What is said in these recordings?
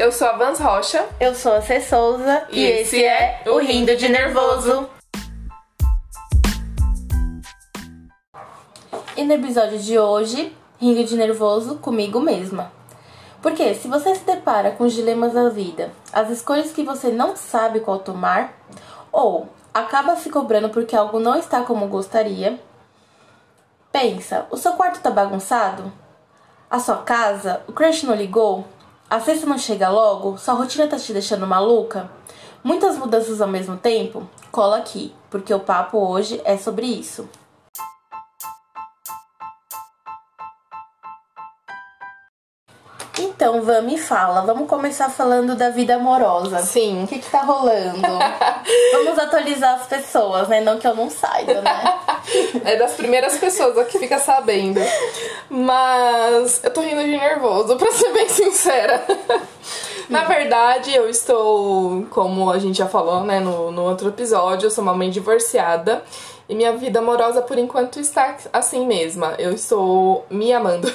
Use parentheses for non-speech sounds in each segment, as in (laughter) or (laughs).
Eu sou a Vans Rocha. Eu sou a Cê Souza e, esse é o Rindo de Nervoso. E no episódio de hoje, Rindo de Nervoso comigo mesma. Porque se você se depara com os dilemas da vida, as escolhas que você não sabe qual tomar, ou acaba se cobrando porque algo não está como gostaria, pensa, o seu quarto tá bagunçado? A sua casa? O crush não ligou? A cesta não chega logo? Sua rotina tá te deixando maluca? Muitas mudanças ao mesmo tempo? Cola aqui, porque o papo hoje é sobre isso. Então, Van, me fala. Vamos começar falando da vida amorosa. Sim. O que, que tá rolando? (laughs) Vamos atualizar as pessoas, né? Não que eu não saiba, né? (laughs) é das primeiras pessoas que fica sabendo. Mas eu tô rindo de nervoso, pra ser bem sincera. (laughs) Na verdade, eu estou, como a gente já falou, né, no, no outro episódio, eu sou uma mãe divorciada. E minha vida amorosa, por enquanto, está assim mesma. Eu estou me amando.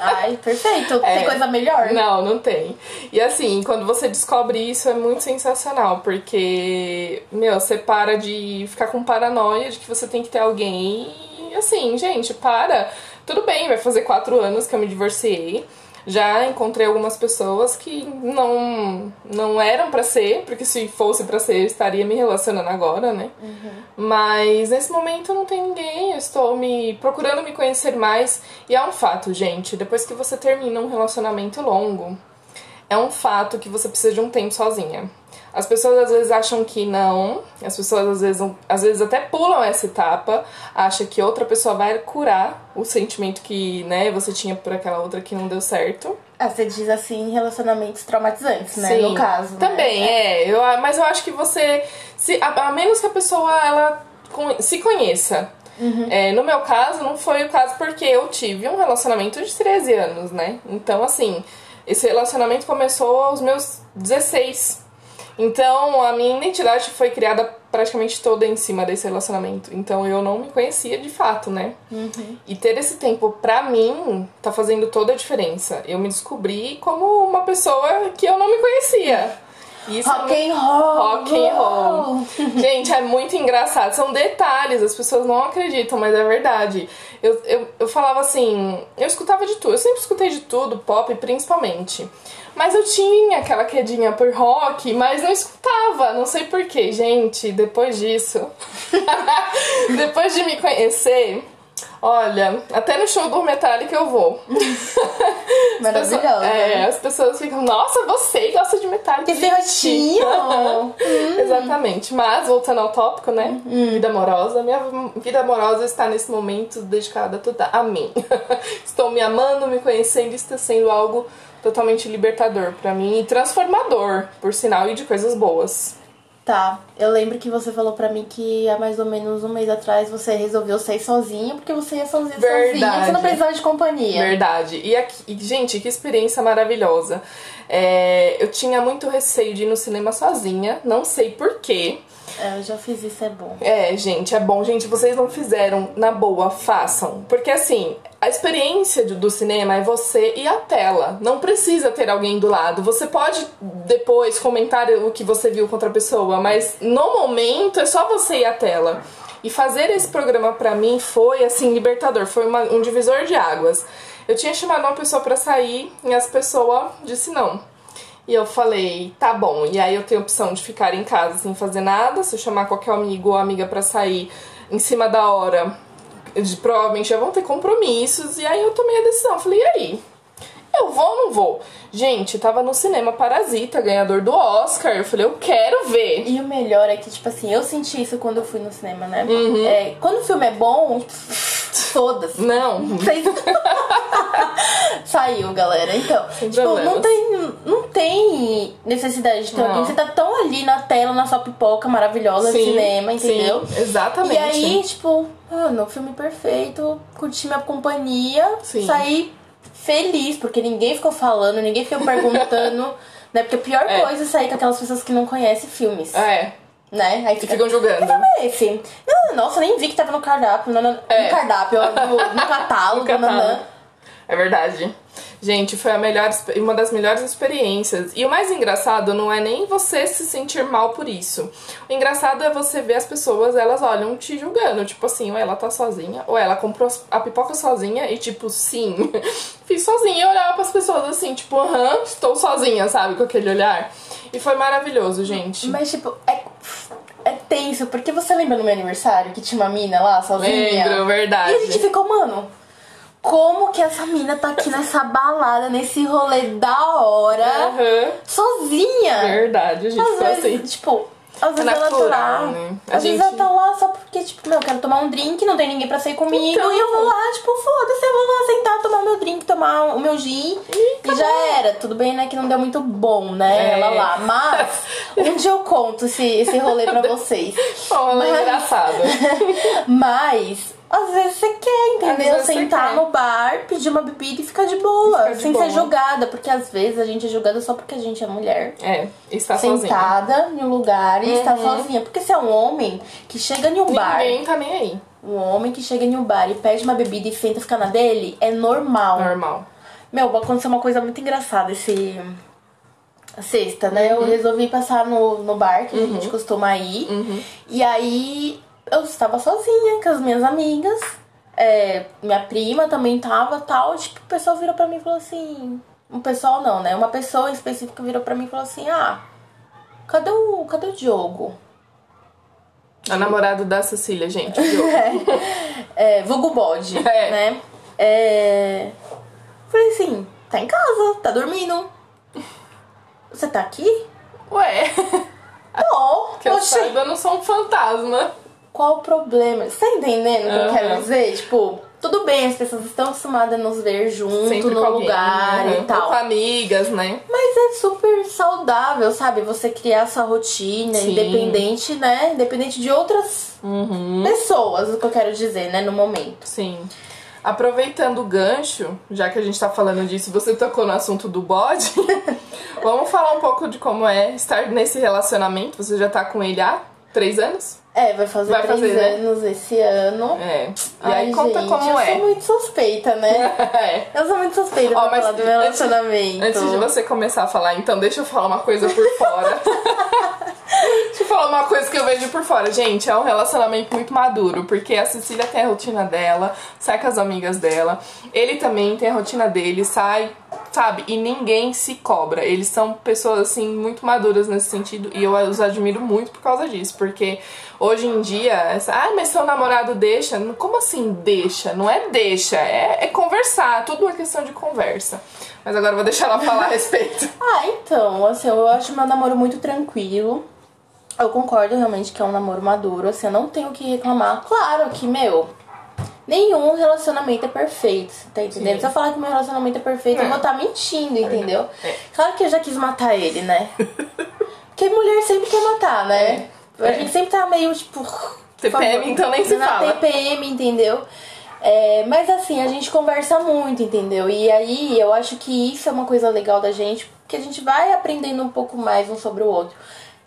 Ai, perfeito. É. Tem coisa melhor? Não, não tem. E assim, quando você descobre isso, é muito sensacional. Porque, meu, você para de ficar com paranoia de que você tem que ter alguém. E assim, gente, para. Tudo bem, vai fazer quatro anos que eu me divorciei. Já encontrei algumas pessoas que não não eram para ser, porque se fosse para ser eu estaria me relacionando agora, né? Uhum. Mas nesse momento não tem ninguém, eu estou me procurando me conhecer mais e é um fato, gente, depois que você termina um relacionamento longo, é um fato que você precisa de um tempo sozinha. As pessoas às vezes acham que não, as pessoas às vezes, às vezes até pulam essa etapa, acham que outra pessoa vai curar o sentimento que né, você tinha por aquela outra que não deu certo. Ah, você diz assim relacionamentos traumatizantes, né? Sim, no caso. Né? Também, né? é. Eu, mas eu acho que você. Se, a, a menos que a pessoa ela se conheça. Uhum. É, no meu caso, não foi o caso porque eu tive um relacionamento de 13 anos, né? Então, assim, esse relacionamento começou aos meus 16. Então, a minha identidade foi criada praticamente toda em cima desse relacionamento. Então, eu não me conhecia de fato, né? Uhum. E ter esse tempo pra mim tá fazendo toda a diferença. Eu me descobri como uma pessoa que eu não me conhecia. Isso rock é and roll. Rock and roll. Gente, é muito engraçado. São detalhes, as pessoas não acreditam, mas é verdade. Eu, eu, eu falava assim, eu escutava de tudo, eu sempre escutei de tudo, pop principalmente. Mas eu tinha aquela quedinha por rock, mas não escutava, não sei porquê. Gente, depois disso, (laughs) depois de me conhecer, Olha, até no show do Metallica eu vou. (laughs) Maravilhosa. É, as pessoas ficam, nossa, você gosta de Metallica. Que certinho! hum. (laughs) Exatamente. Mas, voltando ao tópico, né? Hum. Vida amorosa. Minha vida amorosa está nesse momento dedicada toda a mim. (laughs) Estou me amando, me conhecendo, está sendo algo totalmente libertador para mim e transformador, por sinal, e de coisas boas. Tá, eu lembro que você falou pra mim que há mais ou menos um mês atrás você resolveu sair sozinho porque você ia sozinha, sozinha você não precisava de companhia. Verdade. E, aqui, gente, que experiência maravilhosa. É, eu tinha muito receio de ir no cinema sozinha, não sei porquê. É, eu já fiz isso, é bom. É, gente, é bom. Gente, vocês não fizeram, na boa, façam. Porque assim, a experiência do cinema é você e a tela. Não precisa ter alguém do lado. Você pode depois comentar o que você viu com outra pessoa, mas no momento é só você e a tela. E fazer esse programa para mim foi assim libertador, foi uma, um divisor de águas. Eu tinha chamado uma pessoa para sair e essa pessoa disse não. E eu falei, tá bom. E aí eu tenho a opção de ficar em casa sem fazer nada, se eu chamar qualquer amigo ou amiga para sair em cima da hora, eles provavelmente já vão ter compromissos. E aí eu tomei a decisão. Falei, e aí? Eu vou ou não vou? Gente, tava no cinema Parasita, ganhador do Oscar. Eu falei, eu quero ver. E o melhor é que, tipo assim, eu senti isso quando eu fui no cinema, né? Uhum. É, quando o filme é bom, todas. Não. (laughs) Saiu, galera. Então, Sem tipo, não tem, não tem necessidade de ter não. alguém. Você tá tão ali na tela, na sua pipoca maravilhosa sim, cinema, entendeu? Sim, exatamente. E aí, tipo, mano, filme perfeito, curti minha companhia, sim. saí feliz, porque ninguém ficou falando, ninguém ficou perguntando. (laughs) né? Porque a pior é. coisa é sair com aquelas pessoas que não conhecem filmes. É. Né? Aí fica, ficam julgando. Que é esse? Não, nossa, nem vi que tava no cardápio. No, no, é. no cardápio, no, no (laughs) catálogo. no catálogo. É verdade. Gente, foi a melhor, uma das melhores experiências. E o mais engraçado não é nem você se sentir mal por isso. O engraçado é você ver as pessoas, elas olham te julgando. Tipo assim, ou ela tá sozinha, ou ela comprou a pipoca sozinha e tipo, sim, (laughs) fiz sozinha. E olhava pras pessoas assim, tipo, aham, estou sozinha, sabe? Com aquele olhar. E foi maravilhoso, gente. Mas, tipo, é, é tenso, porque você lembra no meu aniversário que tinha uma mina lá sozinha? Lembro, verdade. E a gente ficou, mano, como que essa mina tá aqui nessa balada, nesse rolê da hora, Aham. sozinha? Verdade, a gente Às ficou vezes, assim. tipo, às vezes ela tá natural, lá. né? Às vezes gente- ela tá lá só porque, tipo, meu, eu quero tomar um drink, não tem ninguém pra sair comigo. Então. E eu vou lá, tipo, foda-se, eu vou lá sentar, tomar meu drink, tomar o meu gin. E, já era. Tudo bem, né? Que não deu muito bom, né? É. Ela lá. Mas (laughs) um dia eu conto esse, esse rolê pra vocês. Oh, ela é Mas- engraçada. (laughs) Mas. Às vezes você quer, entendeu? Sentar no bar, pedir uma bebida e ficar de boa, Ficar de sem boa. ser julgada, porque às vezes a gente é julgada só porque a gente é mulher É, está sozinha. sentada em um lugar e está sozinha. Porque se é um homem que chega em um bar, Ninguém tá nem aí. um homem que chega em um bar e pede uma bebida e senta e fica na dele, é normal. Normal. Meu, aconteceu uma coisa muito engraçada esse. Sexta, né? Eu resolvi passar no, no bar que a gente costuma ir. E aí eu estava sozinha com as minhas amigas. É, minha prima também tava tal. Tipo, o pessoal virou pra mim e falou assim. Um pessoal não, né? Uma pessoa em específico virou pra mim e falou assim: Ah, cadê o, cadê o Diogo? A namorada da Cecília, gente. viu? (laughs) É, vulgo bode, (laughs) É. né? É... Falei assim, tá em casa, tá dormindo. Você tá aqui? Ué, Tô. (laughs) que eu Oxi, saiba, eu não sou um fantasma. Qual o problema? Você tá entendendo o que eu quero dizer? Tipo, tudo bem, as pessoas estão acostumadas a nos ver junto Sempre no com alguém, lugar uhum. e tal. Ou com amigas, né? Mas é super saudável, sabe? Você criar sua rotina, Sim. independente, né? Independente de outras Uhum. pessoas, o que eu quero dizer, né? No momento. Sim. Aproveitando o gancho, já que a gente tá falando disso, você tocou no assunto do bode. (laughs) vamos falar um pouco de como é estar nesse relacionamento. Você já tá com ele há três anos? É, vai fazer Vai três fazer, né? anos esse ano. É. E Ai, aí conta gente, como eu é. sou muito suspeita, né? (laughs) é. Eu sou muito suspeita Ó, pra mas falar do meu antes- relacionamento. Antes de você começar a falar, então deixa eu falar uma coisa por fora. (laughs) deixa eu falar uma coisa que eu vejo por fora. Gente, é um relacionamento muito maduro, porque a Cecília tem a rotina dela, sai com as amigas dela. Ele também tem a rotina dele, sai, sabe? E ninguém se cobra. Eles são pessoas, assim, muito maduras nesse sentido, e eu os admiro muito por causa disso, porque hoje em dia, essa, ah, mas seu namorado deixa? Como assim deixa? Não é deixa, é, é conversar, tudo uma questão de conversa. Mas agora eu vou deixar ela falar a respeito. (laughs) Ah, então, assim, eu acho meu namoro muito tranquilo. Eu concordo realmente que é um namoro maduro, assim, eu não tenho o que reclamar. Claro que, meu, nenhum relacionamento é perfeito, tá entendendo? Sim. Se eu falar que meu relacionamento é perfeito, eu É. vou estar mentindo, entendeu? É. Claro que eu já quis matar ele, né? (laughs) Porque mulher sempre quer matar, né? É. A gente sempre tá meio, tipo... TPM, então nem se na fala. TPM, entendeu? É, mas assim, a gente conversa muito, entendeu? E aí eu acho que isso é uma coisa legal da gente, porque a gente vai aprendendo um pouco mais um sobre o outro.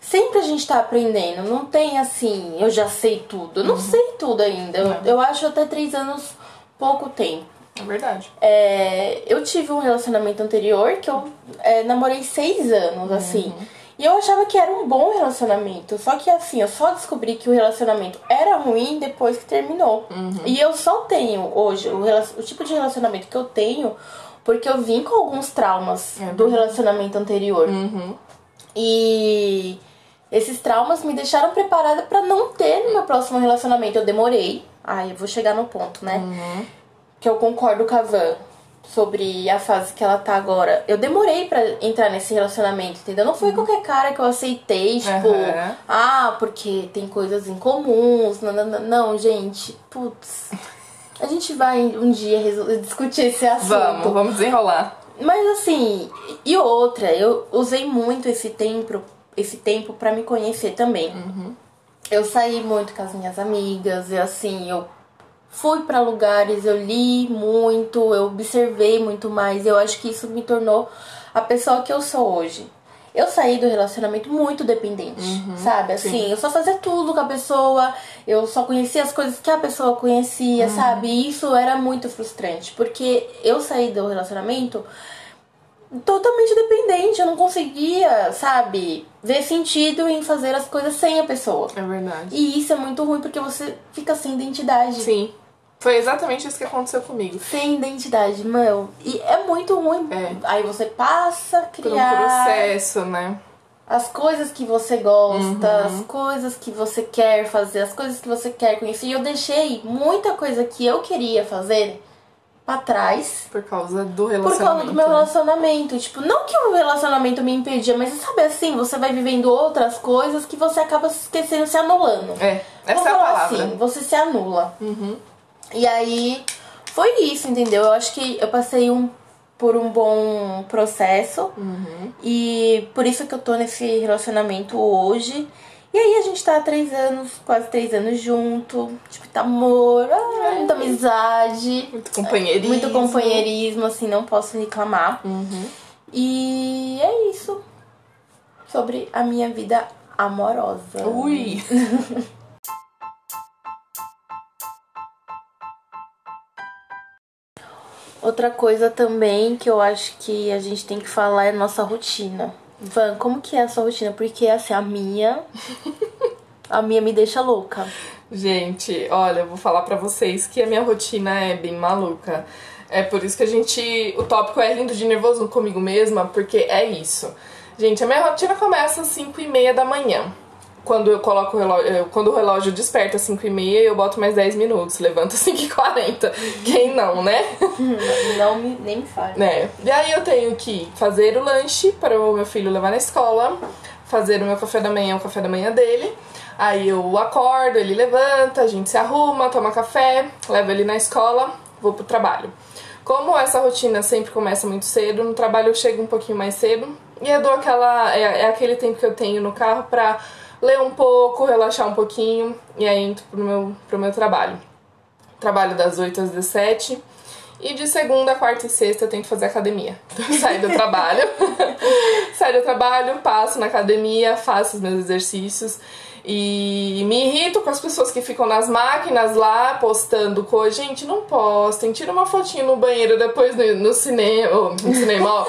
Sempre a gente tá aprendendo, não tem assim, eu já sei tudo. Eu não sei tudo ainda. Eu, eu acho até três anos pouco tempo. É verdade. É, eu tive um relacionamento anterior que eu é, namorei seis anos, assim. E eu achava que era um bom relacionamento. Só que assim, eu só descobri que o relacionamento era ruim depois que terminou. E eu só tenho hoje o, o tipo de relacionamento que eu tenho porque eu vim com alguns traumas É do relacionamento anterior. Uhum. E esses traumas me deixaram preparada pra não ter no meu próximo relacionamento. Eu demorei. Ai, eu vou chegar no ponto, né? Uhum. Que eu concordo com a Van sobre a fase que ela tá agora. Eu demorei pra entrar nesse relacionamento, entendeu? Não foi qualquer cara que eu aceitei, tipo, Uhum. Ah, porque tem coisas em comuns. Não, não, não, não, gente. Putz. A gente vai um dia discutir esse assunto. Vamos, vamos desenrolar. Mas assim, e outra, eu usei muito esse tempo, esse tempo para me conhecer também. Eu saí muito com as minhas amigas, e assim, eu fui para lugares, eu li muito, eu observei muito mais. Eu acho que isso me tornou a pessoa que eu sou hoje. Eu saí do relacionamento muito dependente, sabe? Assim, eu só fazia tudo com a pessoa, eu só conhecia as coisas que a pessoa conhecia, sabe? E isso era muito frustrante, porque eu saí do relacionamento totalmente dependente, eu não conseguia, sabe, ver sentido em fazer as coisas sem a pessoa. É verdade. E isso é muito ruim porque você fica sem identidade. Sim. Foi exatamente isso que aconteceu comigo. Sem identidade, meu. E é muito ruim. É. Aí você passa a Por um criar processo, né? as coisas que você gosta, Uhum. as coisas que você quer fazer, as coisas que você quer conhecer. E eu deixei muita coisa que eu queria fazer pra trás Por causa do por relacionamento. causa do meu né? relacionamento. Tipo, não que o relacionamento me impedia, mas sabe assim, você vai vivendo outras coisas que você acaba se esquecendo, se anulando. É, essa é a palavra. assim, você se anula. Uhum. E aí foi isso, entendeu? Eu acho que eu passei um, por um bom processo. Uhum. E por isso que eu tô nesse relacionamento hoje. E aí a gente tá há três anos, quase três anos junto. Tipo, tá amor, ah, muita amizade. Muito companheirismo. Muito companheirismo, assim, não posso reclamar. Uhum. E é isso. Sobre a minha vida amorosa. Ui! (laughs) Outra coisa também que eu acho que a gente tem que falar é a nossa rotina. Van, como que é a sua rotina? Porque assim, a minha. A minha me deixa louca. Gente, olha, eu vou falar pra vocês que a minha rotina é bem maluca. É por isso que a gente. O tópico é lindo de nervoso comigo mesma, porque é isso. Gente, a minha rotina começa às 5 e meia da manhã. Quando eu coloco o relógio. Quando o relógio desperta às 5 e meia, eu boto mais 10 minutos. Levanta às 5 e 40. Quem não, né? (laughs) Não me, nem me fale. né? E aí eu tenho que fazer o lanche para o meu filho levar na escola, fazer o meu café da manhã, o café da manhã dele. Aí eu acordo, ele levanta, a gente se arruma, toma café, levo ele na escola, vou pro trabalho. Como essa rotina sempre começa muito cedo, no trabalho eu chego um pouquinho mais cedo e eu dou aquela. É, é aquele tempo que eu tenho no carro pra ler um pouco, relaxar um pouquinho e aí entro pro meu, pro meu trabalho. Trabalho das 8 às 17 e de segunda, quarta e sexta eu tenho que fazer academia. (laughs) Então eu saio do trabalho, (laughs) saio do trabalho, passo na academia, faço os meus exercícios e me irrito com as pessoas que ficam nas máquinas lá postando coisa. Gente, não postem, tira uma fotinho no banheiro depois no, no cinema, no cinema, ó,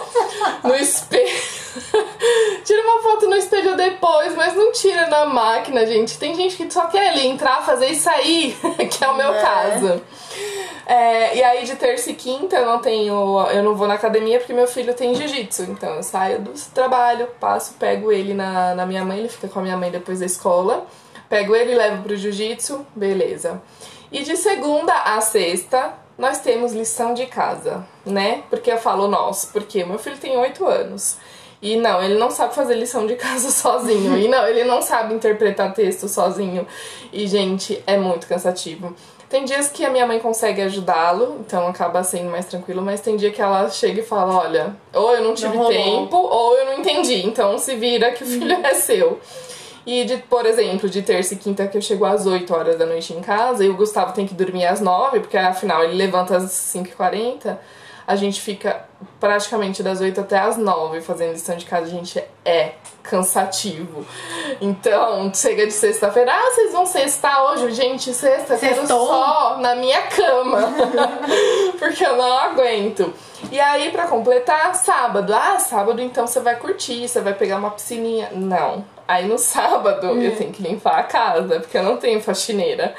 no (laughs) espelho. tira uma foto no espelho tira na máquina, gente. Tem gente que só quer ali entrar, fazer e sair, (laughs) que é o meu É. caso. É, e aí de terça e quinta eu não tenho. Eu não vou na academia porque meu filho tem jiu-jitsu. Então eu saio do trabalho, passo, pego ele na, na minha mãe, ele fica com a minha mãe depois da escola. Pego ele, levo pro jiu-jitsu, beleza. E de segunda a sexta, nós temos lição de casa, né? Porque eu falo nós, porque meu filho tem 8 anos. E não, ele não sabe fazer lição de casa (laughs) sozinho. E não, ele não sabe interpretar texto sozinho. E, gente, é muito cansativo. Tem dias que a minha mãe consegue ajudá-lo, então acaba sendo mais tranquilo, mas tem dia que ela chega e fala: olha, ou eu não tive rolou. tempo, ou eu não entendi, então se vira que o filho é seu. E, de, por exemplo, de terça e quinta que eu chego às 8 horas da noite em casa e o Gustavo tem que dormir às 9, porque afinal ele levanta às 5h40, a gente fica praticamente das 8 até às 9 fazendo lição de casa, gente, é cansativo. Então, chega de sexta-feira, ah, vocês vão sextar hoje? Gente, sexta, quero só na minha cama. (laughs) porque eu não aguento. E aí, pra completar, sábado. Ah, sábado então você vai curtir, você vai pegar uma piscininha. Não. Aí no sábado eu tenho que limpar a casa, porque eu não tenho faxineira.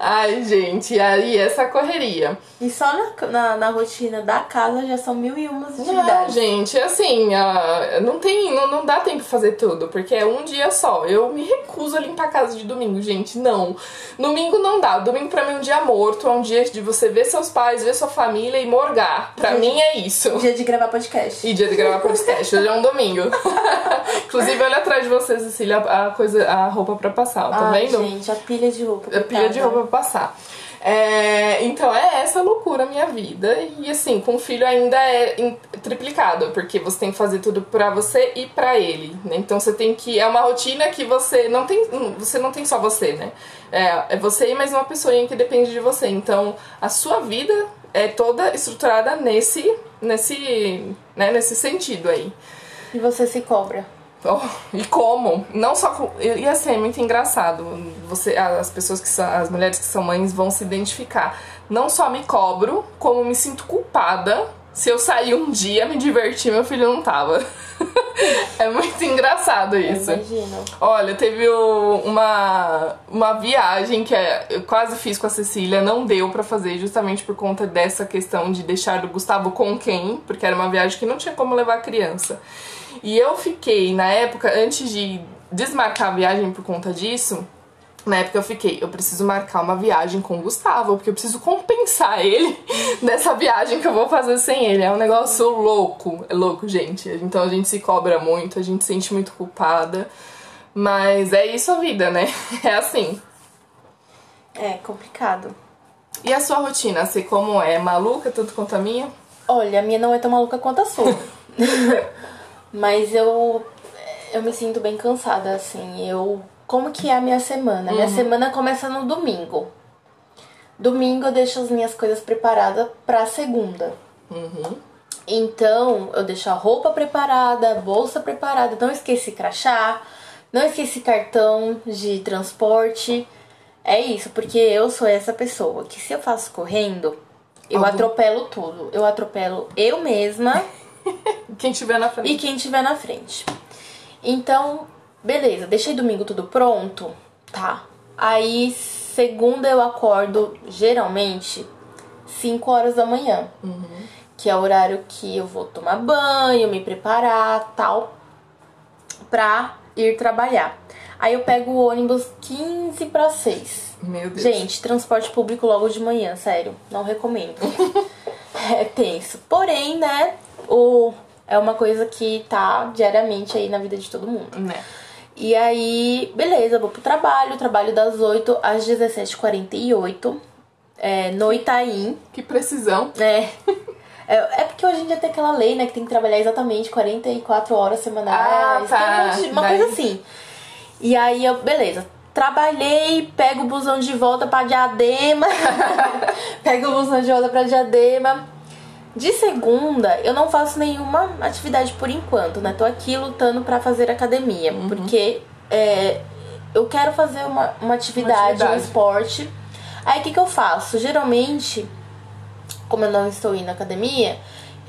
Ai, gente, e aí essa correria. E só na, na, na rotina da casa já são mil e umas Não, atividades. gente, assim, não tem, não, não dá tempo de fazer tudo, porque é um dia só. Eu me recuso a limpar a casa de domingo, gente, não. Domingo não dá. Domingo pra mim é um dia morto, é um dia de você ver seus pais, ver sua família e morgar. Pra mim é isso. (laughs) Dia de gravar podcast. E dia de gravar podcast, hoje é um domingo. (laughs) Inclusive, olha atrás de você, Cecília, a coisa, a roupa pra passar, tá Ai, vendo? gente, a pilha de roupa. A pilha de roupa pra passar. É, então é essa loucura a minha vida. E assim, com o filho ainda é triplicado, porque você tem que fazer tudo pra você e pra ele. Né? Então você tem que. É uma rotina que você não tem. Você não tem só você, né? É, é você e mais uma pessoa que depende de você. Então a sua vida é toda estruturada nesse. nesse. Né, nesse sentido aí. E você se cobra. Oh, e como? Não só com, ia ser muito engraçado. Você, as pessoas que são, as mulheres que são mães vão se identificar. Não só me cobro, como me sinto culpada se eu sair um dia, me divertir, meu filho não tava. (laughs) é muito engraçado isso. Imagino. Olha, teve uma, uma viagem que é- eu quase fiz com a Cecília, não deu pra fazer justamente por conta dessa questão de deixar o Gustavo com quem, porque era uma viagem que não tinha como levar a criança. E eu fiquei, na época, antes de desmarcar a viagem por conta disso, na época eu fiquei, eu preciso marcar uma viagem com o Gustavo, porque eu preciso compensar ele (laughs) dessa viagem que eu vou fazer sem ele. É um negócio louco, é louco, gente. Então a gente se cobra muito, a gente se sente muito culpada. Mas é isso a vida, né? (laughs) É assim. É complicado. E a sua rotina, sei como é? Maluca, tanto quanto a minha? Olha, a minha não é tão maluca quanto a sua. (laughs) Mas eu eu me sinto bem cansada, assim. Eu. Como que é a minha semana? Minha semana começa no domingo. Domingo eu deixo as minhas coisas preparadas pra segunda. Então, eu deixo a roupa preparada, a bolsa preparada, não esqueci crachá, não esqueci cartão de transporte. É isso, porque eu sou essa pessoa que se eu faço correndo, eu Algum- atropelo tudo. Eu atropelo eu mesma (laughs) Quem tiver na frente. e quem tiver na frente. Então, beleza, deixei domingo tudo pronto, tá? Aí, segunda eu acordo, geralmente, 5 horas da manhã. Que é o horário que eu vou tomar banho, me preparar, tal, pra ir trabalhar. Aí eu pego o ônibus 15 para 6. Meu Deus. Gente, transporte público logo de manhã, sério, não recomendo. (laughs) é tenso. Porém, né, o, é uma coisa que tá diariamente aí na vida de todo mundo. Né? E aí, beleza, vou pro trabalho, trabalho das 8 às 17h48, é, no Itaim, Que precisão. né? É, é porque hoje em dia tem aquela lei, né, que tem que trabalhar exatamente 44 horas semanais, Ah, tá. tem uma Daí- coisa assim. E aí, eu, beleza, trabalhei, pego o busão de volta pra Diadema, (laughs) pego o busão de volta pra Diadema. De segunda, eu não faço nenhuma atividade por enquanto, né? Tô aqui lutando pra fazer academia, Uhum. porque é, eu quero fazer uma, uma atividade, um atividade. esporte. Aí o que, que eu faço? Geralmente, como eu não estou indo na academia,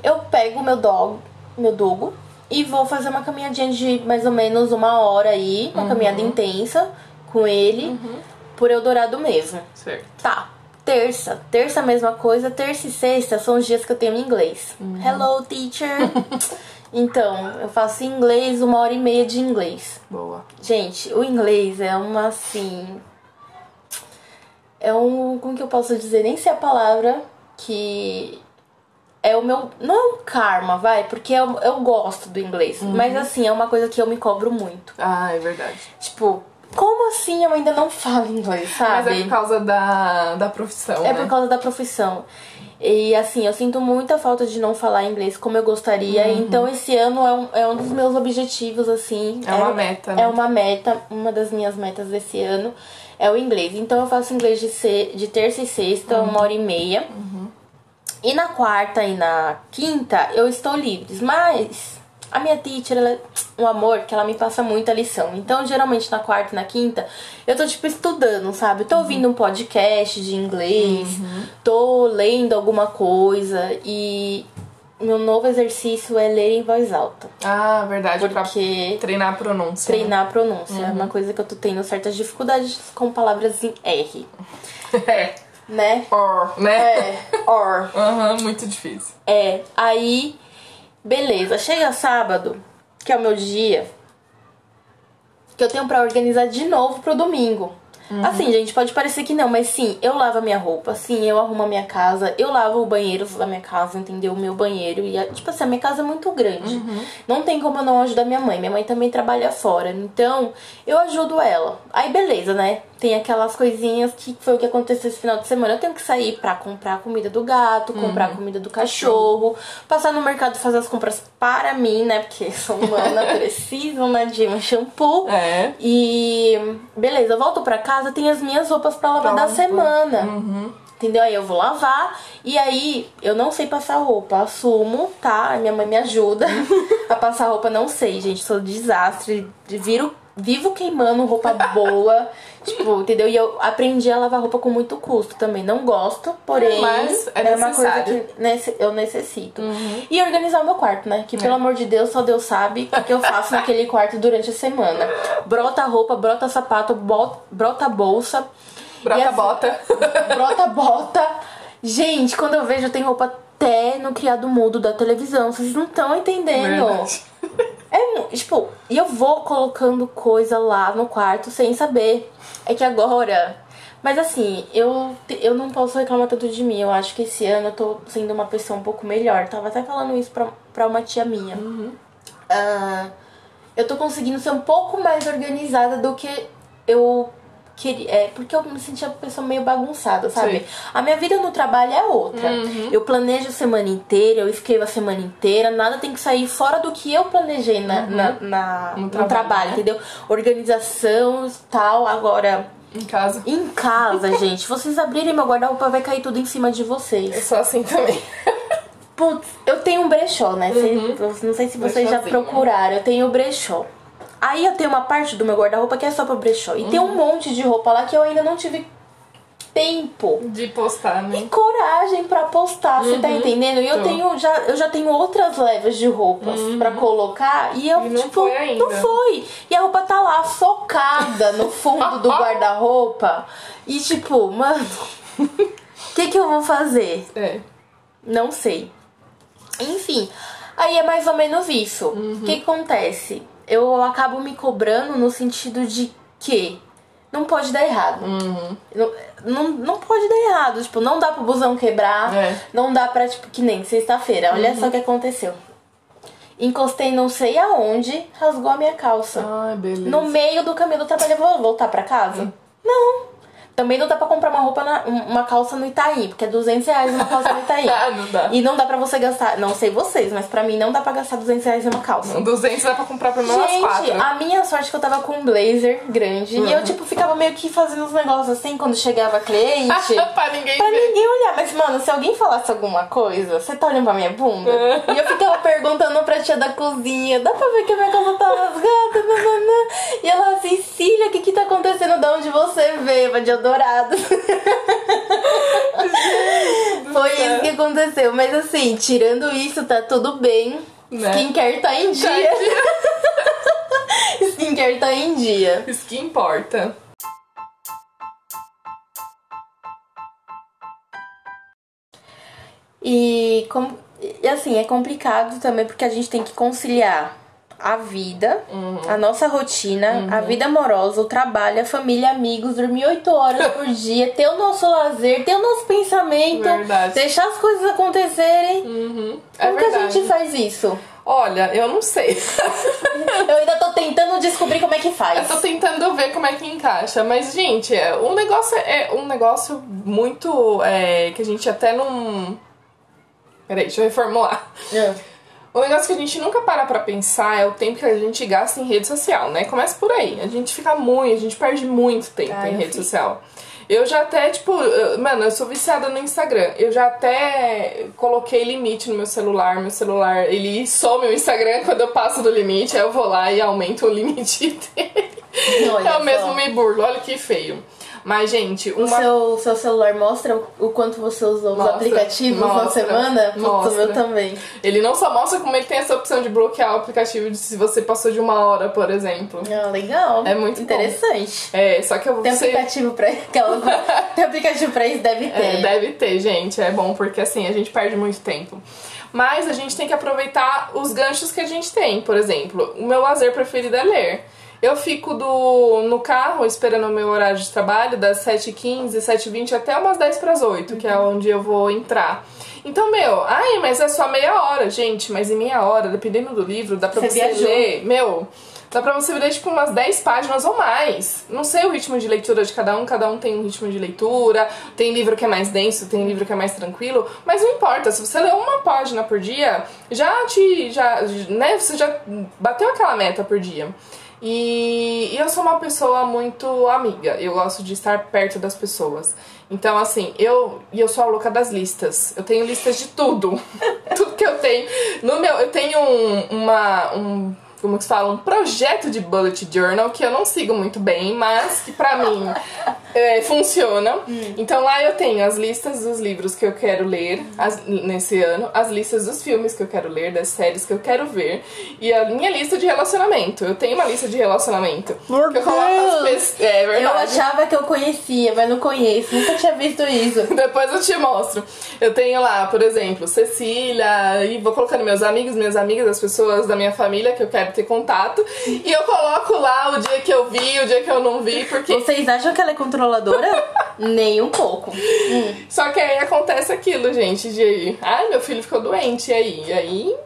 eu pego o meu dog, meu dogo, e vou fazer uma caminhadinha de mais ou menos uma hora aí, uma caminhada intensa com ele, por Eldorado mesmo. Certo. Tá. Terça. Terça a mesma coisa. Terça e sexta são os dias que eu tenho inglês. Hello, teacher. (laughs) então, eu faço inglês, uma hora e meia de inglês. Boa. Gente, o inglês é uma assim. É um. Como que eu posso dizer? Nem sei a palavra que. É o meu. Não é um karma, vai, porque eu, eu gosto do inglês. Mas assim, é uma coisa que eu me cobro muito. Ah, é verdade. Tipo, como assim eu ainda não falo inglês, sabe? Mas é por causa da, da profissão, É né? por causa da profissão. E assim, eu sinto muita falta de não falar inglês como eu gostaria. Então esse ano é um, é um dos meus objetivos, assim. É uma meta, né? É uma meta, uma das minhas metas desse ano é o inglês. Então eu faço inglês de, se, de terça e sexta, Uhum. uma hora e meia. E na quarta e na quinta eu estou livres. Mas a minha teacher, ela é um amor que ela me passa muita lição. Então, geralmente na quarta e na quinta, eu tô tipo estudando, sabe? Tô ouvindo um podcast de inglês, tô lendo alguma coisa e meu novo exercício é ler em voz alta. Ah, verdade. Porque treinar a pronúncia. né? treinar a pronúncia é uma coisa que eu tô tendo certas dificuldades com palavras em R, (laughs) É. né? Or, né? É, or. Aham, muito difícil. É, aí, beleza, chega sábado, que é o meu dia, que eu tenho pra organizar de novo pro domingo. Assim, gente, pode parecer que não, mas sim, eu lavo a minha roupa, sim, eu arrumo a minha casa, eu lavo o banheiro da minha casa, entendeu? O meu banheiro. E, a- tipo assim, a minha casa é muito grande. Não tem como eu não ajudar minha mãe. Minha mãe também trabalha fora. Então, eu ajudo ela. Aí, beleza, né? Tem aquelas coisinhas que foi o que aconteceu esse final de semana. Eu tenho que sair pra comprar a comida do gato, comprar a comida do cachorro, passar no mercado fazer as compras para mim, né? Porque sou humana, (laughs) preciso, né? De um shampoo. É. E beleza, eu volto pra casa, tem as minhas roupas pra lavar da Pronto. semana. Uhum. Entendeu? Aí eu vou lavar e aí eu não sei passar roupa, assumo, tá? Minha mãe me ajuda (laughs) a passar roupa, não sei, gente, sou um desastre, viro, vivo queimando roupa boa, (laughs) tipo, entendeu? E eu aprendi a lavar roupa com muito custo também, não gosto, porém Mas é uma coisa que eu necessito. E organizar o meu quarto, né? Que pelo amor de Deus, só Deus sabe o que eu faço (laughs) naquele quarto durante a semana. Brota roupa, brota sapato, brota bolsa. Brota bota. (laughs) brota bota. Gente, quando eu vejo, tem roupa até no criado mudo da televisão. Vocês não estão entendendo. Verdade. É, tipo, e eu vou colocando coisa lá no quarto sem saber. É que agora. Mas assim, eu, eu não posso reclamar tanto de mim. Eu acho que esse ano eu tô sendo uma pessoa um pouco melhor. Tava até falando isso pra, pra uma tia minha. Ah, eu tô conseguindo ser um pouco mais organizada do que eu queria. É, porque eu me sentia uma pessoa meio bagunçada, sabe? Sei. A minha vida no trabalho é outra. Eu planejo a semana inteira, eu escrevo a semana inteira, nada tem que sair fora do que eu planejei na, na, na- No no, trabalho, trabalho, né? entendeu? Organização e tal. Agora, Em casa. em casa, (laughs) gente, vocês abrirem meu guarda-roupa, vai cair tudo em cima de Eu vocês. sou assim também. Putz, eu tenho um brechó, né? Cês- não sei se vocês já Brechózinho. procuraram. Eu tenho o brechó. Aí eu tenho uma parte do meu guarda-roupa que é só pra brechó. E tem um monte de roupa lá que eu ainda não tive tempo De postar, e né? coragem pra postar, você tá entendendo? E eu tenho já eu já tenho outras levas de roupas pra colocar e eu E não tipo foi ainda. não foi. E a roupa tá lá socada no fundo do (laughs) guarda-roupa e tipo, mano, o que que eu vou fazer? É. Não sei. Enfim, aí é mais ou menos isso. O Uhum. que, que acontece? Eu acabo me cobrando no sentido de que não pode dar errado. Uhum. Não, não, não pode dar errado. Tipo, não dá pro busão quebrar. É. Uhum. Não dá pra, tipo, que nem sexta-feira. Olha só o que aconteceu. Encostei não sei aonde, rasgou a minha calça. Ai, beleza. No meio do caminho do trabalho, eu vou voltar pra casa? Não. Também não dá pra comprar uma roupa, na- uma calça no Itaí, porque é 200 reais uma calça no Itaí. (laughs) Ah, não dá. E não dá pra você gastar, não sei vocês, mas pra mim não dá pra gastar 200 reais em uma calça. 200 dá pra comprar pelo menos Gente, quatro. a minha sorte é que eu tava com um blazer grande. E eu, tipo, ficava meio que fazendo uns negócios assim quando chegava cliente. pra ninguém Pra ver. ninguém olhar, mas mano, se alguém falasse alguma coisa, você tá olhando pra minha bunda? e eu ficava perguntando pra tia da cozinha, dá pra ver que a minha calça tá rasgada? (laughs) E ela assim, Cília, o que que tá acontecendo? De onde você veio? De Foi isso que aconteceu. Mas assim, tirando isso, tá tudo bem. Né? Skincare tá em dia. (laughs) Skincare tá em dia. Isso que importa. E, como, e assim, é complicado também porque a gente tem que conciliar a vida, Uhum. a nossa rotina, a vida amorosa, o trabalho, a família, amigos, dormir 8 horas por (laughs) dia, ter o nosso lazer, ter o nosso pensamento, Verdade. deixar as coisas acontecerem. Uhum. É Como que a verdade. gente faz isso? Olha, eu não sei. (laughs) Eu ainda tô tentando descobrir como é que Eu faz. tô tentando ver como é que encaixa, mas, gente, é, um negócio é um negócio muito. é, que a gente até não. Peraí, deixa eu reformular. É. O negócio que a gente nunca para pra pensar é o tempo que a gente gasta em rede social, né? Começa por aí. A gente fica muito, a gente perde muito tempo Ah, em rede fico. social. Eu já até, tipo, eu- mano, eu sou viciada no Instagram. Eu já até coloquei limite no meu celular. Meu celular, ele some o Instagram quando eu passo do limite. Aí eu vou lá e aumento o (laughs) limite dele. Olha eu só. mesmo me burlo, olha que feio. Mas, gente, O uma. seu, seu celular mostra o quanto você usou os Mostra, aplicativos na mostra, semana? Putz, o mostra. meu também. Ele não só mostra como ele tem essa opção de bloquear o aplicativo de se você passou de uma hora, por exemplo. Ah, legal. É muito bom. interessante. É, só que eu vou Tem ser. aplicativo pra (laughs) aquela (laughs) Tem aplicativo pra isso, deve ter. É, deve ter, gente. É bom porque assim a gente perde muito tempo. Mas a gente tem que aproveitar os ganchos que a gente tem. Por exemplo, o meu lazer preferido é ler. Eu fico do, no carro esperando o meu horário de trabalho, das 7h15, 7h20 até umas 10 para as 8, que é onde eu vou entrar. Então, meu, ai, mas é só meia hora, gente, mas em meia hora, dependendo do livro, dá pra Você você, ler, meu, dá pra você ler tipo umas 10 páginas ou mais. Não sei o ritmo de leitura de cada um, cada um tem um ritmo de leitura, tem livro que é mais denso, tem livro que é mais tranquilo, mas não importa, se você ler uma página por dia, já te, já, né, você já bateu aquela meta por dia. E, e eu sou uma pessoa muito amiga. Eu gosto de estar perto das pessoas. Então, assim, eu e eu sou a louca das listas. Eu tenho listas de tudo. (laughs) tudo que eu tenho. No meu, eu tenho um, uma, um como que se fala, um projeto de bullet journal que eu não sigo muito bem, mas que pra mim é, funciona. Hum. Então lá eu tenho as listas dos livros que eu quero ler as, nesse ano, as listas dos filmes que eu quero ler, das séries que eu quero ver e a minha lista de relacionamento. Eu tenho uma lista de relacionamento. Meu que eu coloco as É verdade. Eu achava que eu conhecia, mas não conheço. Nunca tinha visto isso. (laughs) Depois eu te mostro. Eu tenho lá, por exemplo, Cecília, e vou colocando meus amigos, minhas amigas, as pessoas da minha família que eu quero ter contato. E eu coloco lá o dia que eu vi, o dia que eu não vi, porque. Vocês acham que ela é controladora? (laughs) Nem um pouco. Hum. Só que aí acontece aquilo, gente, de. Ai, meu filho ficou doente, e aí? E aí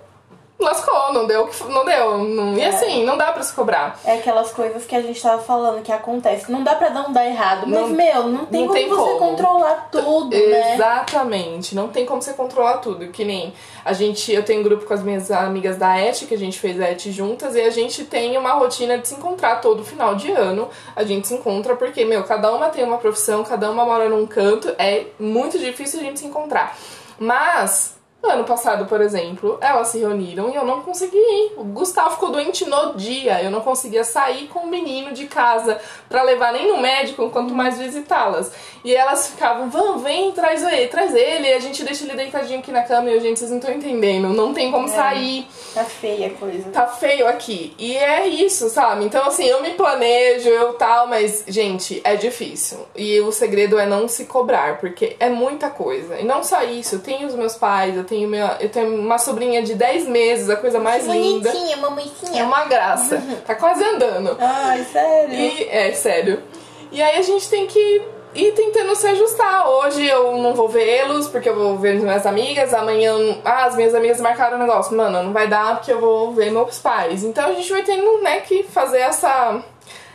lascou, não deu, não deu. Não, e é. assim, não dá pra se cobrar. É aquelas coisas que a gente tava falando que acontece. Não dá pra não dar errado, mas, não, meu, não tem não como tem você como. controlar tudo, né? Exatamente, não tem como você controlar tudo. Que nem a gente, eu tenho um grupo com as minhas amigas da ET, que a gente fez a ET juntas, e a gente tem uma rotina de se encontrar todo final de ano. A gente se encontra porque, meu, cada uma tem uma profissão, cada uma mora num canto, é muito difícil a gente se encontrar. Mas Ano passado, por exemplo, elas se reuniram e eu não consegui ir. O Gustavo ficou doente no dia. Eu não conseguia sair com o menino de casa para levar nem no médico, quanto mais visitá-las. E elas ficavam, vamos, vem, traz ele, traz ele. E a gente deixa ele deitadinho aqui na cama e, gente, vocês não estão entendendo. Não tem como é, sair. Tá feia a coisa. Tá feio aqui. E é isso, sabe? Então, assim, eu me planejo, eu tal, mas, gente, é difícil. E o segredo é não se cobrar, porque é muita coisa. E não só isso, eu tenho os meus pais, eu tenho, minha, eu tenho uma sobrinha de 10 meses, a coisa mais linda. Bonitinha, mamãezinha. É uma graça. Uhum. Tá quase andando. Ai, sério? E, é, sério. E aí a gente tem que ir tentando se ajustar. Hoje eu não vou vê-los porque eu vou ver as minhas amigas. Amanhã, ah, as minhas amigas marcaram o um negócio. Mano, não vai dar porque eu vou ver meus pais. Então a gente vai tendo, né, que fazer essa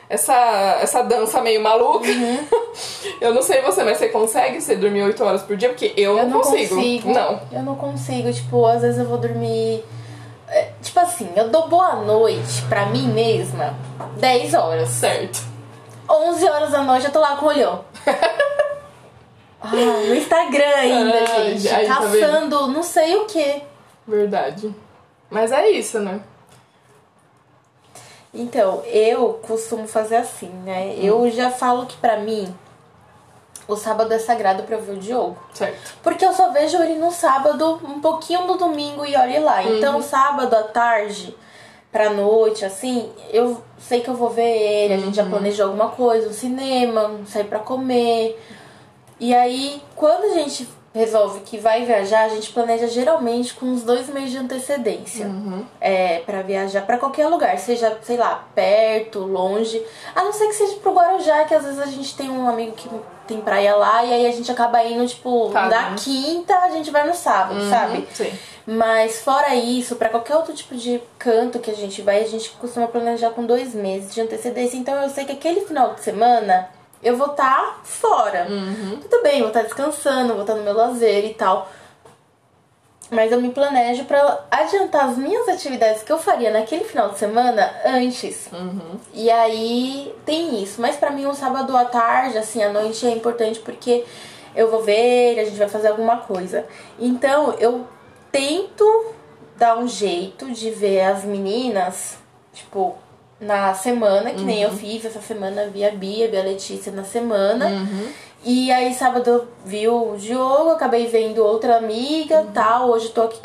essa, essa dança meio maluca. Uhum. (laughs) eu não sei você, mas você consegue você dormir 8 horas por dia? Porque eu, eu não, consigo. consigo. Não. Eu não consigo. Tipo, às vezes eu vou dormir. É, tipo assim, eu dou boa noite pra mim mesma 10 horas. Certo. 11 horas da noite eu tô lá com o olhão. (laughs) ah, no Instagram ainda, ah, gente. Aí, tá caçando tá não sei o que. Verdade. Mas é isso, né? Então, eu costumo fazer assim, né? Hum. Eu já falo que pra mim o sábado é sagrado pra eu ver o Diogo. Certo. Porque eu só vejo ele no sábado, um pouquinho no domingo e olhe lá. Uhum. Então, sábado à tarde pra noite, assim, eu sei que eu vou ver ele, a gente já uhum. planejou alguma coisa, um cinema, sair pra comer. E aí, quando a gente resolve que vai viajar, a gente planeja geralmente com uns dois meses de antecedência. Uhum. É, para viajar para qualquer lugar, seja, sei lá, perto, longe. A não ser que seja pro Guarujá, que às vezes a gente tem um amigo que tem praia lá e aí a gente acaba indo, tipo, tá, né? quinta a gente vai no sábado, uhum, sabe? Sim. Mas fora isso, para qualquer outro tipo de canto que a gente vai, a gente costuma planejar com dois meses de antecedência. Então eu sei que aquele final de semana eu vou estar tá fora. Uhum. Tudo bem, vou estar tá descansando, vou estar tá no meu lazer e tal. Mas eu me planejo para adiantar as minhas atividades que eu faria naquele final de semana antes. Uhum. E aí tem isso. Mas para mim, um sábado à tarde, assim, à noite é importante porque eu vou ver, a gente vai fazer alguma coisa. Então eu tento dar um jeito de ver as meninas, tipo, na semana, que uhum. nem eu uhum. fiz essa semana, vi a Bia, vi a Letícia na semana. Uhum. E aí sábado eu vi o Diogo, acabei vendo outra amiga uhum. tal. Hoje tô aqui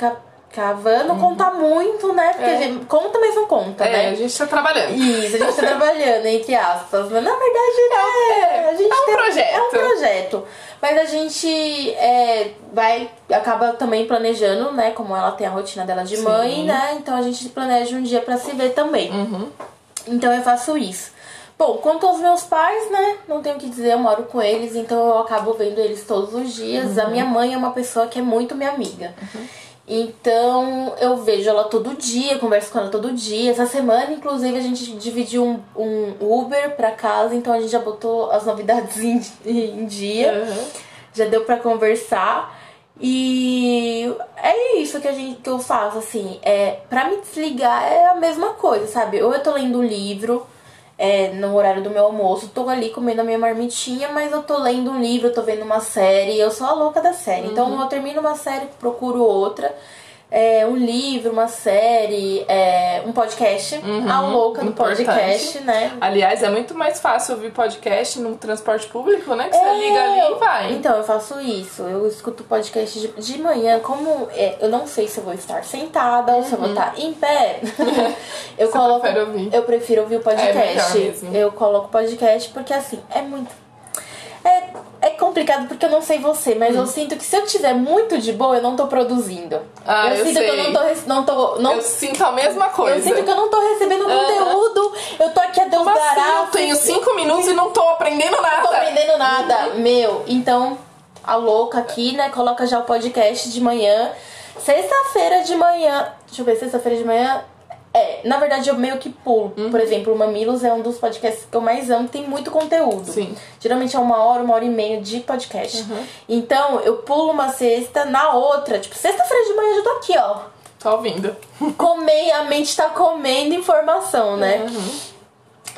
cavando, uhum. conta muito, né? Porque é. gente, conta, mas não conta, é, né? a gente tá trabalhando. Isso, a gente tá (laughs) trabalhando, entre aspas. Mas na verdade, né? É, a gente é um tem, projeto. É um projeto. Mas a gente é, vai, acaba também planejando, né? Como ela tem a rotina dela de Sim. mãe, né? Então a gente planeja um dia para se ver também. Uhum. Então eu faço isso. Bom, quanto aos meus pais, né? Não tenho o que dizer, eu moro com eles, então eu acabo vendo eles todos os dias. Uhum. A minha mãe é uma pessoa que é muito minha amiga. Uhum. Então eu vejo ela todo dia, converso com ela todo dia. Essa semana, inclusive, a gente dividiu um, um Uber pra casa, então a gente já botou as novidades (laughs) em, em dia. Uhum. Já deu pra conversar. E é isso que a gente que eu faço assim, é para me desligar é a mesma coisa, sabe? Ou eu tô lendo um livro, é, no horário do meu almoço, tô ali comendo a minha marmitinha, mas eu tô lendo um livro, eu tô vendo uma série, eu sou a louca da série. Então eu termino uma série, procuro outra é, um livro, uma série, é, um podcast. Uhum, a louca do importante. podcast, né? Aliás, é muito mais fácil ouvir podcast no transporte público, né? Que é, você liga ali e vai. Então, eu faço isso. Eu escuto podcast de, de manhã. Como é, eu não sei se eu vou estar sentada uhum. ou se eu vou uhum. estar em pé, (laughs) eu você coloco. Prefere ouvir? Eu prefiro ouvir o podcast. É eu coloco podcast porque assim, é muito é, é complicado porque eu não sei você, mas hum. eu sinto que se eu tiver muito de boa, eu não tô produzindo. Ah, eu, eu sinto sei. que eu não tô, não tô. Não, eu sinto a mesma coisa. Eu sinto que eu não tô recebendo -huh. conteúdo. Eu tô aqui a Deus Como dará. Assim? Eu tenho cinco minutos e não tô aprendendo nada. Não tô aprendendo nada. Meu, então, a louca aqui, né? Coloca já o podcast de manhã. Sexta-feira de manhã. Deixa eu ver, sexta-feira de manhã é, na verdade eu meio que pulo. Uhum. Por exemplo, o Mamilos é um dos podcasts que eu mais amo, tem muito conteúdo. Sim. Geralmente é uma hora, uma hora e meia de podcast. Uhum. Então eu pulo uma sexta, na outra, tipo, sexta-feira de manhã eu já tô aqui, ó. Tô ouvindo. (laughs) Comei, a mente tá comendo informação, né? Uhum.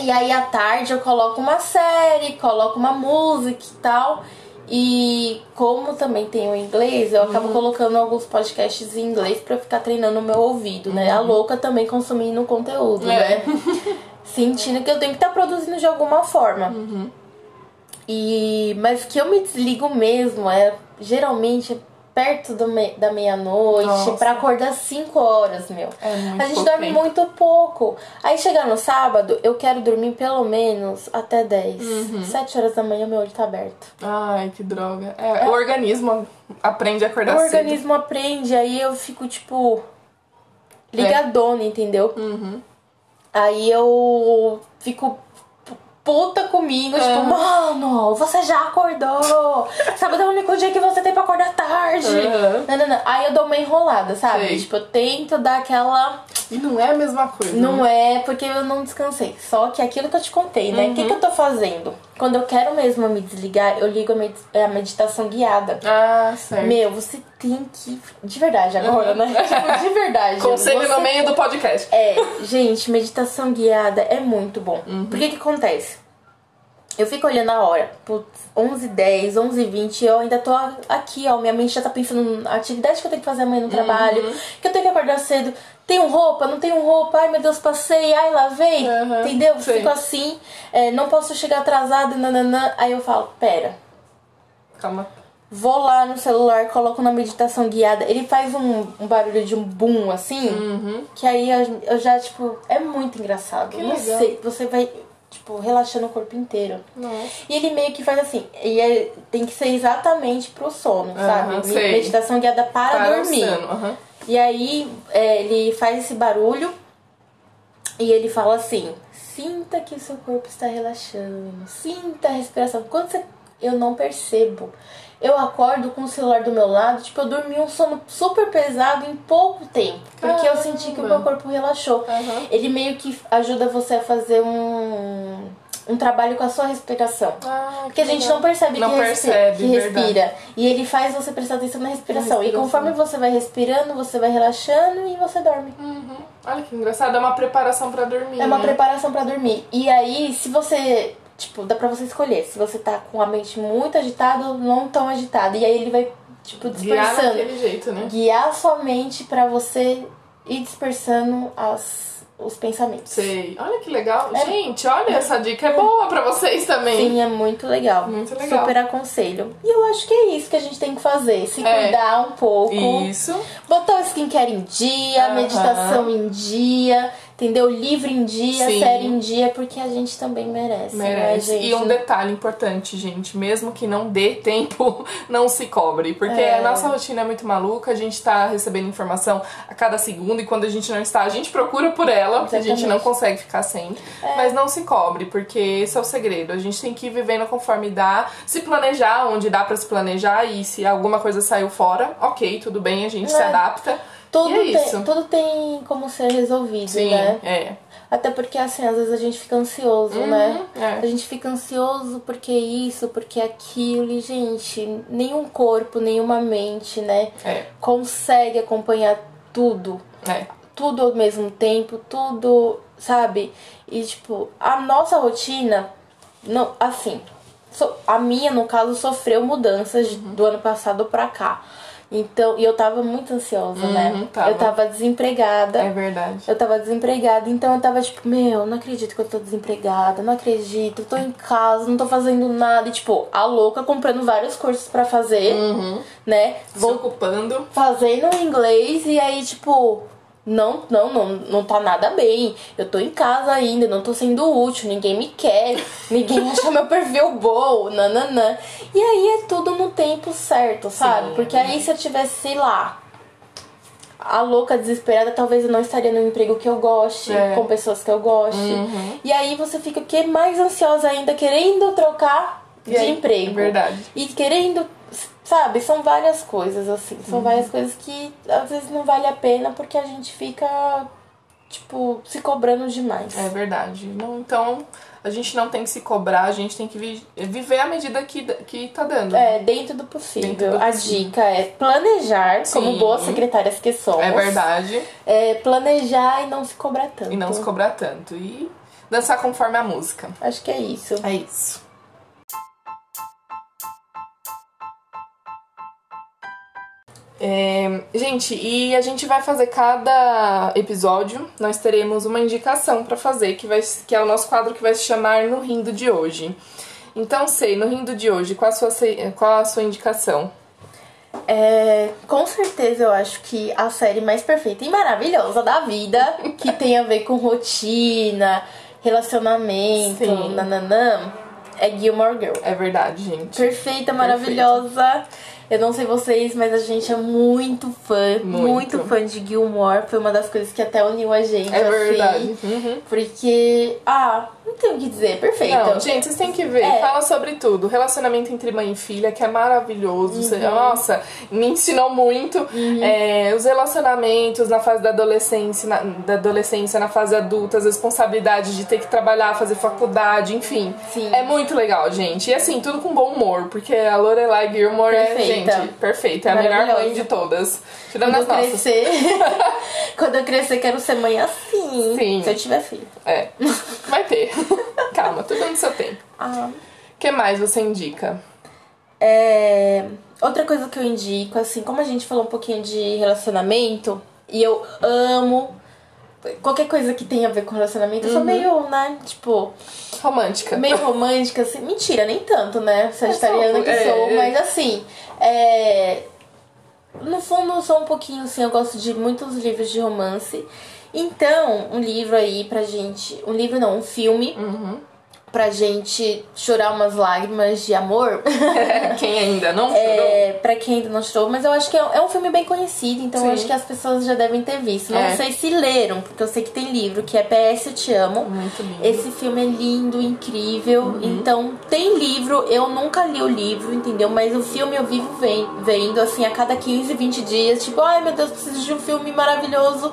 E aí à tarde eu coloco uma série, coloco uma música e tal. E como também tenho inglês, eu acabo uhum. colocando alguns podcasts em inglês para ficar treinando o meu ouvido, né? Uhum. A louca também consumindo conteúdo, é. né? Sentindo que eu tenho que estar tá produzindo de alguma forma. Uhum. E mas que eu me desligo mesmo é geralmente perto me, da meia-noite para acordar 5 horas, meu. É a gente dorme muito pouco. Aí chegar no sábado, eu quero dormir pelo menos até 10. Uhum. 7 horas da manhã meu olho tá aberto. Ai, que droga. É, é. O organismo aprende a acordar o cedo. O organismo aprende, aí eu fico tipo ligadona, é. entendeu? Uhum. Aí eu fico puta comigo, é. tipo, mano, você já acordou. Sábado é o único dia que você tem pra acordar tarde. Uhum. Não, não, não. Aí eu dou uma enrolada, sabe? Sei. Tipo, eu tento dar aquela. E não é a mesma coisa. Não né? é, porque eu não descansei. Só que aquilo que eu te contei, né? O uhum. que, que eu tô fazendo? Quando eu quero mesmo me desligar, eu ligo a, med a meditação guiada. Ah, certo. Meu, você tem que. De verdade agora, uhum. né? (laughs) tipo, de verdade. Conselho você... no meio do podcast. É, gente, meditação guiada é muito bom. Uhum. Por que que acontece? Eu fico olhando a hora, putz, 11 10 11 20 eu ainda tô aqui, ó, minha mente já tá pensando na atividade que eu tenho que fazer amanhã no Uhum. trabalho, que eu tenho que acordar cedo, tenho roupa, não tenho roupa, ai meu Deus, passei, ai lavei, Uhum, entendeu? sim. Fico assim, é, não posso chegar atrasado, nananã, aí eu falo, pera, Calma. vou lá no celular, coloco na meditação guiada, ele faz um, um barulho de um boom assim, Uhum. que aí eu, eu já, tipo, é muito engraçado, Que não legal. sei, você vai tipo, relaxando o corpo inteiro. Nossa. E ele meio que faz assim, e é, tem que ser exatamente pro sono, sabe? Aham, sei. Meditação guiada para, Para dormir. aham. E aí é, ele faz esse barulho e ele fala assim: sinta que o seu corpo está relaxando, sinta a respiração. Quando você, eu não percebo. Eu acordo com o celular do meu lado, tipo, eu dormi um sono super pesado em pouco tempo. Porque eu senti que o meu corpo relaxou. Aham. Ele meio que ajuda você a fazer um, um trabalho com a sua respiração. Ah, Porque a gente não percebe Não que, respi- percebe, que respira. verdade. E ele faz você prestar atenção na respiração. Na E respiração. conforme você vai respirando, você vai relaxando e você dorme. Uhum. Olha que engraçado, é uma preparação pra dormir. É uma né? preparação pra dormir. E aí, se você. Tipo, dá pra você escolher. Se você tá com a mente muito agitada ou não tão agitada. E aí ele vai, tipo, Guiar dispersando. daquele jeito, né? Guiar a sua mente pra você ir dispersando as, os pensamentos. Sei. Olha que legal. É. Gente, olha, essa dica é boa pra vocês também. Sim, é muito legal. Muito legal. Super aconselho. E eu acho que é isso que a gente tem que fazer. Se É. cuidar um pouco. Isso. Botar o skincare em dia, Aham. meditação em dia, entendeu? Livro em dia, Sim. série em dia, porque a gente também merece, né, Merece. gente? E um detalhe importante, gente, mesmo que não dê (laughs) tempo, não se cobre. Porque É. a nossa rotina é muito maluca, a gente tá recebendo informação a cada segundo e quando a gente não está, a gente procura por ela, porque a gente não consegue ficar sem. Mas não se cobre, porque esse é o segredo. A gente tem que ir vivendo conforme dá, se planejar onde dá pra se planejar e se alguma coisa saiu fora, ok, tudo bem, a gente se É. adapta. Tudo, é tem, tudo tem como ser resolvido, Sim, né? é. Até porque, assim, às vezes a gente fica ansioso, né? é. A gente fica ansioso porque isso, porque aquilo. E, gente, nenhum corpo, nenhuma mente, né? É. Consegue acompanhar tudo. É. Tudo ao mesmo tempo, tudo, sabe? E, tipo, a nossa rotina, não, assim, so- a minha, no caso, sofreu mudanças de- do ano passado pra cá. Então, e eu tava muito ansiosa, né? Uhum, tava. Eu tava desempregada. É verdade. Eu tava desempregada, então eu tava tipo, meu, não acredito que eu tô desempregada, não acredito, tô em casa, não tô fazendo nada. E, tipo, a louca comprando vários cursos pra fazer, Uhum. né? Se Vou ocupando. fazendo inglês e aí, tipo, não, não, não, não tá nada bem. Eu tô em casa ainda, não tô sendo útil, ninguém me quer, ninguém acha meu perfil bom, nananã. E aí é tudo no tempo certo, sabe? Sim. Porque aí se eu tivesse, sei lá, a louca desesperada, talvez eu não estaria no emprego que eu goste, É. com pessoas que eu goste. Uhum. E aí você fica o quê? mais ansiosa ainda, querendo trocar E de aí, emprego. é verdade. E querendo, sabe, são várias coisas, assim. São Uhum. várias coisas que às vezes não vale a pena porque a gente fica, tipo, se cobrando demais. É verdade. Não, então, a gente não tem que se cobrar, a gente tem que vi- viver à medida que, que tá dando. É, dentro do possível. Dentro do a possível. dica é planejar, como Sim. boas secretárias que somos. É verdade. É planejar e não se cobrar tanto. E não se cobrar tanto. E dançar conforme a música. Acho que é isso. É isso. É, gente, e a gente vai fazer cada episódio, nós teremos uma indicação pra fazer, que, vai, que é o nosso quadro que vai se chamar No Rindo de Hoje. Então, sei, no Rindo de hoje, qual a sua, qual a sua indicação? É, com certeza eu acho que a série mais perfeita e maravilhosa da vida, que tem a ver com rotina, relacionamento, Sim. nananã, é Gilmore Girl. É verdade, gente. Perfeita, maravilhosa. Eu não sei vocês, mas a gente é muito fã, muito, Muito. fã de Gilmore. Foi uma das coisas que até uniu a gente, É assim. verdade. Uhum. Porque, ah, não tem o que dizer, perfeito. Não, gente, vocês têm que ver. É. Fala sobre tudo. Relacionamento entre mãe e filha, que é maravilhoso. Uhum. nossa, me ensinou muito. É, os relacionamentos na fase da adolescência, na, da adolescência, na fase adulta, as responsabilidades de ter que trabalhar, fazer faculdade, enfim. Sim. É muito legal, gente. E assim, tudo com bom humor, porque a Lorelai Gilmore é, Perfeita. Gente, perfeita. É a melhor mãe de todas. Tirando Quando as eu nossas. crescer, (laughs) quando eu crescer, quero ser mãe assim. Sim. Se eu tiver filho. É. Vai ter. (laughs) Calma, tudo no seu tempo. Ah. O que mais você indica? É, Outra coisa que eu indico, assim, como a gente falou um pouquinho de relacionamento, e eu amo qualquer coisa que tenha a ver com relacionamento, eu sou meio, né, tipo, Romântica. meio romântica, assim. Mentira, nem tanto, né? Sagitariana que É, sou, é. mas assim, é. No fundo, eu sou um pouquinho assim, eu gosto de muitos livros de romance. Então, um livro aí pra gente. Um livro não, um filme Uhum. Pra gente chorar umas lágrimas de amor. (laughs) Quem ainda não chorou? É, pra quem ainda não chorou, mas eu acho que é, é um filme bem conhecido, então eu Sim. acho que as pessoas já devem ter visto. Não É. sei se leram, porque eu sei que tem livro, que é PS Eu Te Amo. Muito lindo. Esse filme é lindo, incrível. Uhum. Então, tem livro, eu nunca li o livro, entendeu? Mas o filme eu vivo ven- vendo, assim, a cada 15, 20 dias. Tipo, ai meu Deus, preciso de um filme maravilhoso.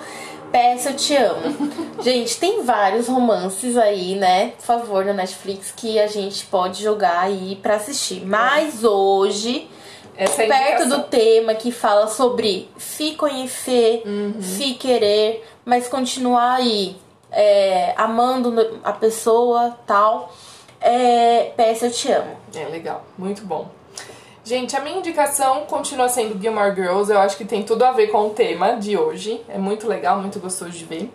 Peça, eu te amo. (laughs) gente, tem vários romances aí, né? Por favor, no Netflix, que a gente pode jogar aí pra assistir. Mas hoje, Essa é perto do tema que fala sobre se conhecer, Uhum. se querer, mas continuar aí é, amando a pessoa, tal. É, PS Eu Te Amo. É legal, muito bom. Gente, a minha indicação continua sendo Gilmore Girls. Eu acho que tem tudo a ver com o tema de hoje. É muito legal, muito gostoso de ver.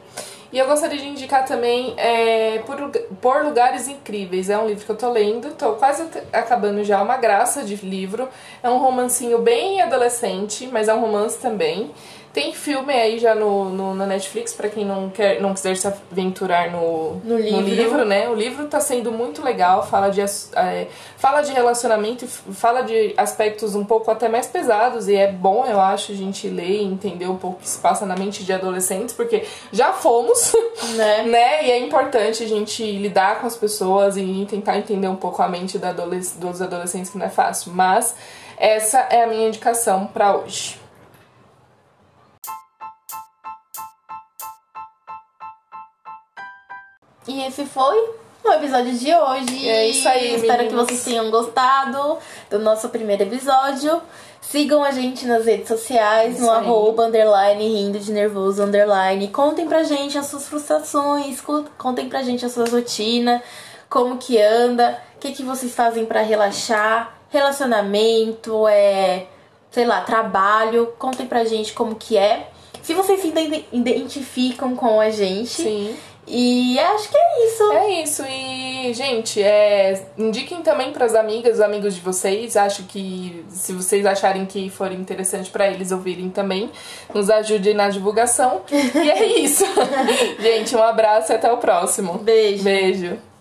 E eu gostaria de indicar também é, por, por Lugares Incríveis. É um livro que eu tô lendo, tô quase acabando já, uma graça de livro. É um romancinho bem adolescente, mas é um romance também. Tem filme aí já no, no- na Netflix, pra quem não, quer, não quiser se aventurar no, No livro. livro, né? O livro tá sendo muito legal, fala de, é, fala de relacionamento, e fala de aspectos um pouco até mais pesados, e é bom, eu acho, a gente ler e entender um pouco o que se passa na mente de adolescentes, porque já fomos, (laughs) Né? né? E é importante a gente lidar com as pessoas e tentar entender um pouco a mente da adolesc- dos adolescentes, que não é fácil. Mas essa é a minha indicação pra hoje. E esse foi o episódio de hoje. É isso aí, Espero que meninas. vocês tenham gostado do nosso primeiro episódio. Sigam a gente nas redes sociais, Isso no aí. arroba, underline, rindo de nervoso, underline. Contem pra gente as suas frustrações, co- contem pra gente a sua rotina, como que anda, o que, que vocês fazem pra relaxar, relacionamento, é, sei lá, trabalho. Contem pra gente como que é. Se vocês se ide- identificam com a gente. Sim. E acho que é isso. É isso, e gente, é, indiquem também pras amigas, os amigos de vocês. Acho que se vocês acharem que for interessante pra eles ouvirem também, nos ajudem na divulgação. e é (laughs) isso. (laughs) gente, um abraço e até o próximo. Beijo. Beijo.